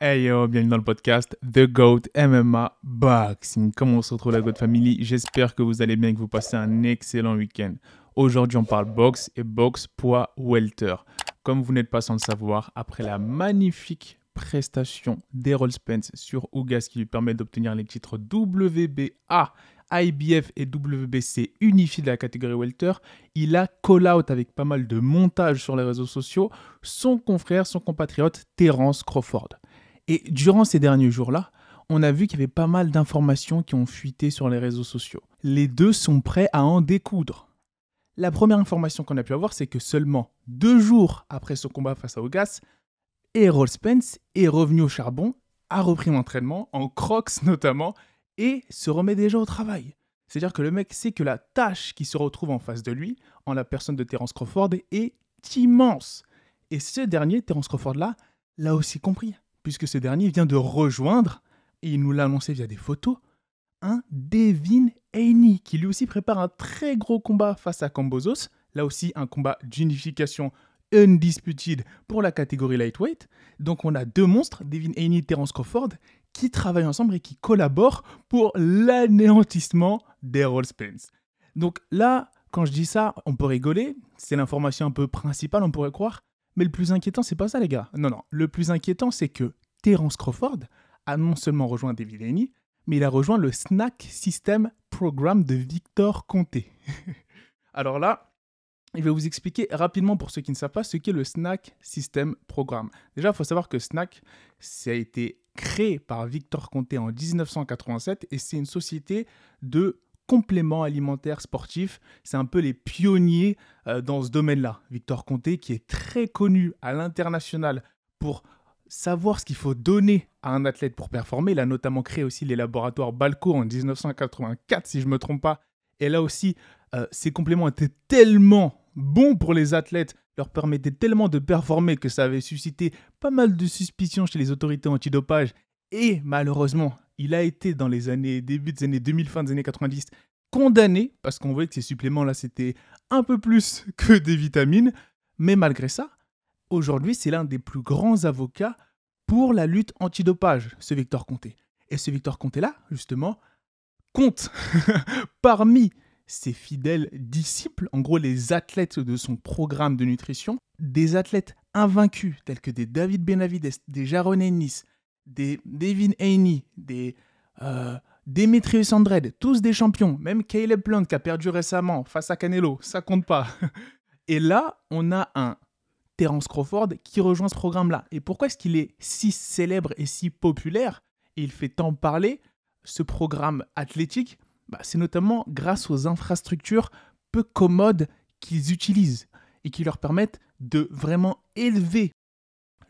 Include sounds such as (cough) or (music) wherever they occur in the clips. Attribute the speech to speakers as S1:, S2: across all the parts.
S1: Hey yo, bienvenue dans le podcast The GOAT MMA Boxing. Comment on se retrouve la GOAT Family? J'espère que vous allez bien et que vous passez un excellent week-end. Aujourd'hui, on parle boxe et boxe poids welter. Comme vous n'êtes pas sans le savoir, après la magnifique prestation d'Errol Spence sur Ougas qui lui permet d'obtenir les titres WBA, IBF et WBC unifiés de la catégorie welter, il a call out avec pas mal de montage sur les réseaux sociaux son confrère, son compatriote Terence Crawford. Et durant ces derniers jours-là, on a vu qu'il y avait pas mal d'informations qui ont fuité sur les réseaux sociaux. Les deux sont prêts à en découdre. La première information qu'on a pu avoir, c'est que seulement deux jours après son combat face à Ogas, Errol Spence est revenu au charbon, a repris l'entraînement, en crocs notamment, et se remet déjà au travail. C'est-à-dire que le mec sait que la tâche qui se retrouve en face de lui, en la personne de Terence Crawford, est immense. Et ce dernier, Terence Crawford-là, l'a aussi compris puisque ce dernier vient de rejoindre, et il nous l'a annoncé via des photos, un Devin Haney, qui lui aussi prépare un très gros combat face à Cambozos, là aussi un combat d'unification undisputed pour la catégorie lightweight. Donc on a deux monstres, Devin Haney et Terence Crawford, qui travaillent ensemble et qui collaborent pour l'anéantissement d'Errol Spence. Donc là, quand je dis ça, on peut rigoler, c'est l'information un peu principale, on pourrait croire, mais le plus inquiétant, c'est pas ça, les gars. Non, non. Le plus inquiétant, c'est que Terence Crawford a non seulement rejoint David Haney, mais il a rejoint le Snack System Programme de Victor Conté. (laughs) Alors là, je vais vous expliquer rapidement pour ceux qui ne savent pas ce qu'est le Snack System Programme. Déjà, il faut savoir que Snack, ça a été créé par Victor Conté en 1987 et c'est une société de compléments alimentaires sportifs. C'est un peu les pionniers euh, dans ce domaine-là. Victor Conté, qui est très connu à l'international pour savoir ce qu'il faut donner à un athlète pour performer. Il a notamment créé aussi les laboratoires Balco en 1984, si je ne me trompe pas. Et là aussi, euh, ces compléments étaient tellement bons pour les athlètes, leur permettaient tellement de performer que ça avait suscité pas mal de suspicions chez les autorités antidopage. Et malheureusement, il a été dans les années, début des années 2000, fin des années 90, condamné, parce qu'on voyait que ces suppléments-là, c'était un peu plus (laughs) que des vitamines. Mais malgré ça, aujourd'hui, c'est l'un des plus grands avocats pour la lutte antidopage, ce Victor Comté. Et ce Victor Comté-là, justement, compte (laughs) parmi ses fidèles disciples, en gros les athlètes de son programme de nutrition, des athlètes invaincus tels que des David Benavides, des Jaron Ennis, des Devin Haney, des euh, Demetrius Andrade, tous des champions. Même Caleb Plant qui a perdu récemment face à Canelo, ça compte pas. (laughs) Et là, on a un Terence Crawford qui rejoint ce programme-là. Et pourquoi est-ce qu'il est si célèbre et si populaire? Et il fait tant parler ce programme athlétique bah, C'est notamment grâce aux infrastructures peu commodes qu'ils utilisent et qui leur permettent de vraiment élever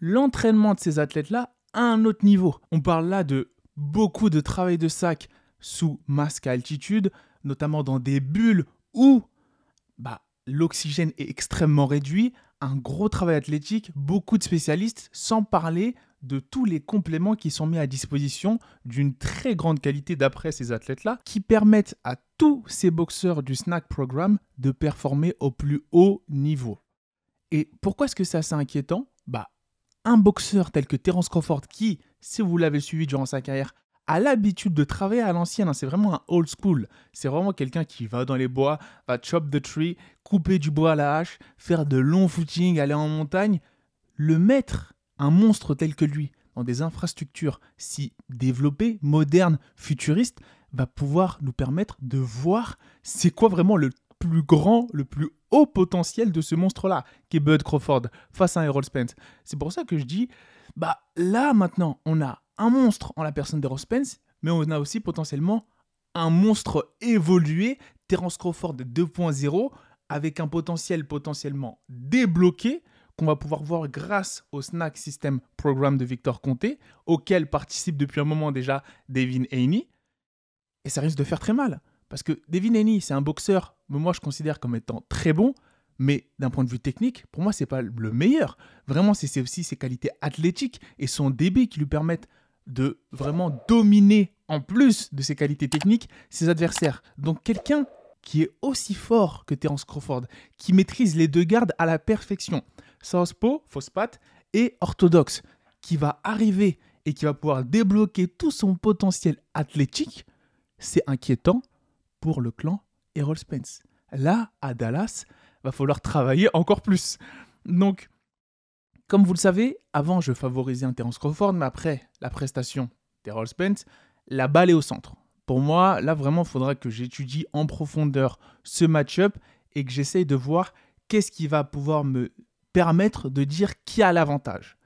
S1: l'entraînement de ces athlètes-là un autre niveau. On parle là de beaucoup de travail de sac sous masque à altitude, notamment dans des bulles où bah, l'oxygène est extrêmement réduit, un gros travail athlétique, beaucoup de spécialistes, sans parler de tous les compléments qui sont mis à disposition d'une très grande qualité d'après ces athlètes-là, qui permettent à tous ces boxeurs du Snack Programme de performer au plus haut niveau. Et pourquoi est-ce que c'est assez inquiétant? Bah un boxeur tel que Terence Crawford, qui, si vous l'avez suivi durant sa carrière, a l'habitude de travailler à l'ancienne, hein, c'est vraiment un old school. C'est vraiment quelqu'un qui va dans les bois, va chop the tree, couper du bois à la hache, faire de longs footings, aller en montagne. Le mettre, un monstre tel que lui, dans des infrastructures si développées, modernes, futuristes, va pouvoir nous permettre de voir c'est quoi vraiment le plus grand, le plus haut potentiel de ce monstre-là, qui est Bud Crawford, face à Errol Spence. C'est pour ça que je dis, bah là maintenant, on a un monstre en la personne d'Errol Spence, mais on a aussi potentiellement un monstre évolué, Terence Crawford 2.0, avec un potentiel potentiellement débloqué qu'on va pouvoir voir grâce au Snack System Programme de Victor Conté, auquel participe depuis un moment déjà Devin Haney. Et ça risque de faire très mal. Parce que Devin Haney, c'est un boxeur, moi je considère comme étant très bon, mais d'un point de vue technique, pour moi, c'est pas le meilleur. Vraiment, c'est aussi ses qualités athlétiques et son débit qui lui permettent de vraiment dominer, en plus de ses qualités techniques, ses adversaires. Donc quelqu'un qui est aussi fort que Terence Crawford, qui maîtrise les deux gardes à la perfection, Southpaw, fausse patte, et orthodoxe, qui va arriver et qui va pouvoir débloquer tout son potentiel athlétique, c'est inquiétant pour le clan Errol Spence. Là, à Dallas, va falloir travailler encore plus. Donc, comme vous le savez, avant je favorisais un Terence Crawford, mais après la prestation d'Errol Spence, la balle est au centre. Pour moi, là vraiment, il faudra que j'étudie en profondeur ce match-up et que j'essaye de voir qu'est-ce qui va pouvoir me permettre de dire qui a l'avantage.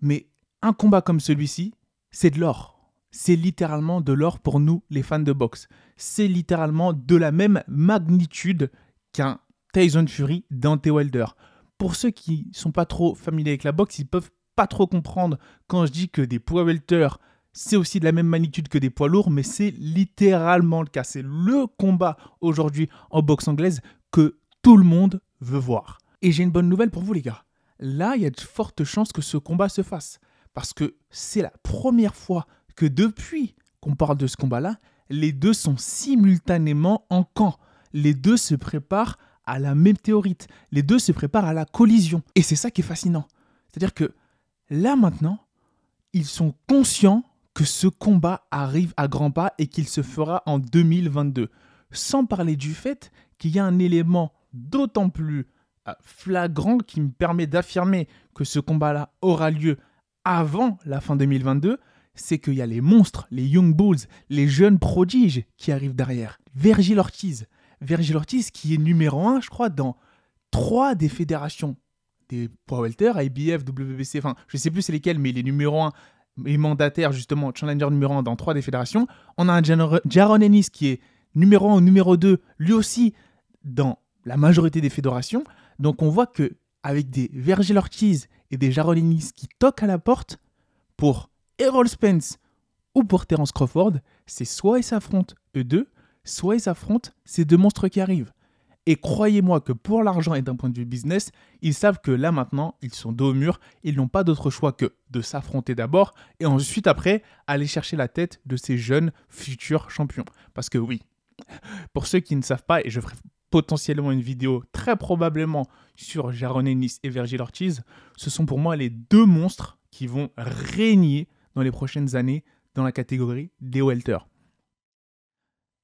S1: Mais un combat comme celui-ci, c'est de l'or. C'est littéralement de l'or pour nous, les fans de boxe. C'est littéralement de la même magnitude qu'un Tyson Fury Dante Wilder. Pour ceux qui sont pas trop familiers avec la boxe, ils peuvent pas trop comprendre quand je dis que des poids welter, c'est aussi de la même magnitude que des poids lourds, mais c'est littéralement le cas. C'est le combat aujourd'hui en boxe anglaise que tout le monde veut voir. Et j'ai une bonne nouvelle pour vous les gars. Là, il y a de fortes chances que ce combat se fasse. Parce que c'est la première fois depuis qu'on parle de ce combat-là, les deux sont simultanément en camp. Les deux se préparent à la même théorite. Les deux se préparent à la collision. Et c'est ça qui est fascinant. C'est-à-dire que là maintenant, ils sont conscients que ce combat arrive à grands pas et qu'il se fera en 2022. Sans parler du fait qu'il y a un élément d'autant plus euh, flagrant qui me permet d'affirmer que ce combat-là aura lieu avant la fin 2022, c'est qu'il y a les monstres, les Young Bulls, les jeunes prodiges qui arrivent derrière. Virgil Ortiz. Virgil Ortiz qui est numéro 1, je crois, dans trois des fédérations des poids welter, IBF, WBC, enfin, je sais plus c'est lesquels, mais il est numéro 1 et mandataire, justement, challenger numéro 1 dans trois des fédérations. On a un Jaron Ennis qui est numéro 1 ou numéro 2, lui aussi, dans la majorité des fédérations. Donc on voit que avec des Virgil Ortiz et des Jaron Ennis qui toquent à la porte pour Errol Spence ou pour Terence Crawford, c'est soit ils s'affrontent eux deux, soit ils s'affrontent ces deux monstres qui arrivent. Et croyez-moi que pour l'argent et d'un point de vue business, ils savent que là maintenant, ils sont dos au mur, ils n'ont pas d'autre choix que de s'affronter d'abord et ensuite après aller chercher la tête de ces jeunes futurs champions. Parce que oui, pour ceux qui ne savent pas, et je ferai potentiellement une vidéo très probablement sur Jaron Ennis et Virgil Ortiz, ce sont pour moi les deux monstres qui vont régner dans les prochaines années dans la catégorie des welter.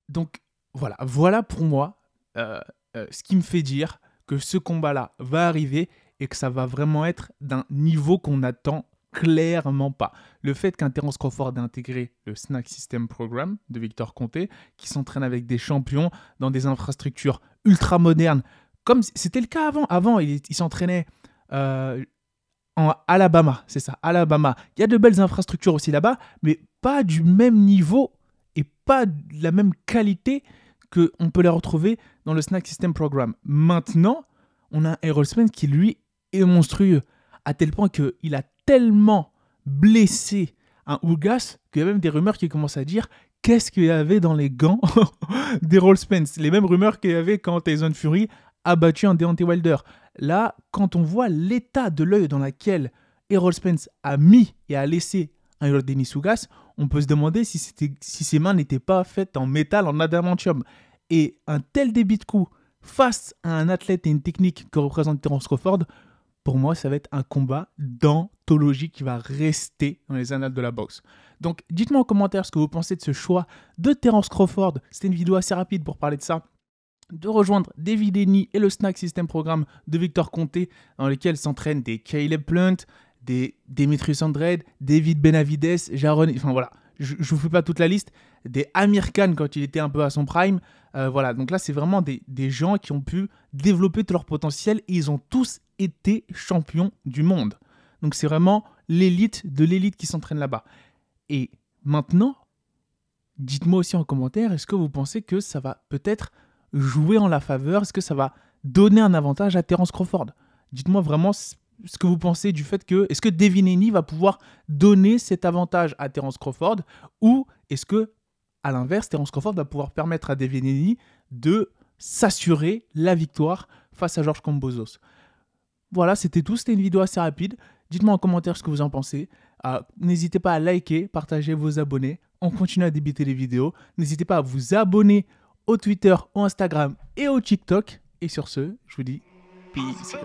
S1: Donc voilà, voilà pour moi euh, euh, ce qui me fait dire que ce combat-là va arriver et que ça va vraiment être d'un niveau qu'on n'attend clairement pas. Le fait qu'un Terence Crawford ait intégré le Snack System Program de Victor Conté, qui s'entraîne avec des champions dans des infrastructures ultra modernes, comme c'était le cas avant. Avant, il, s'entraînait euh, en Alabama, c'est ça, Alabama. Il y a de belles infrastructures aussi là-bas, mais pas du même niveau et pas de la même qualité qu'on peut les retrouver dans le Snack System Program. Maintenant, on a un Spence qui, lui, est monstrueux, à tel point qu'il a tellement blessé un Ougas qu'il y a même des rumeurs qui commencent à dire qu'est-ce qu'il y avait dans les gants (laughs) d'Errol Spence. Les mêmes rumeurs qu'il y avait quand Tyson Fury a battu un Deontay Wilder. Là, quand on voit l'état de l'œil dans lequel Errol Spence a mis et a laissé un Denis Ougas, on peut se demander si, si ses mains n'étaient pas faites en métal, en adamantium. Et un tel débit de coup face à un athlète et une technique que représente Terence Crawford, pour moi, ça va être un combat d'anthologie qui va rester dans les annales de la boxe. Donc, dites-moi en commentaire ce que vous pensez de ce choix de Terence Crawford. C'était une vidéo assez rapide pour parler de ça. De rejoindre David Denny et le Snack System Programme de Victor Conté, dans lequel s'entraînent des Caleb Plant, des Demetrius Andrade, David Benavides, Jaron. Enfin voilà, je ne vous fais pas toute la liste. Des Amir Khan quand il était un peu à son prime. Euh, voilà, donc là, c'est vraiment des, des, gens qui ont pu développer tout leur potentiel et ils ont tous été champions du monde. Donc c'est vraiment l'élite de l'élite qui s'entraîne là-bas. Et maintenant, dites-moi aussi en commentaire, est-ce que vous pensez que ça va peut-être jouer en la faveur Est-ce que ça va donner un avantage à Terence Crawford? Dites-moi vraiment ce que vous pensez du fait que est-ce que Devin Haney va pouvoir donner cet avantage à Terence Crawford ou est-ce que à l'inverse Terence Crawford va pouvoir permettre à Devin Haney de s'assurer la victoire face à Georges Combozos. Voilà, c'était tout, c'était une vidéo assez rapide. Dites-moi en commentaire ce que vous en pensez. Euh, n'hésitez pas à liker, partager, vos abonnés. On continue à débiter les vidéos. N'hésitez pas à vous abonner au Twitter, au Instagram et au TikTok. Et sur ce, je vous dis peace.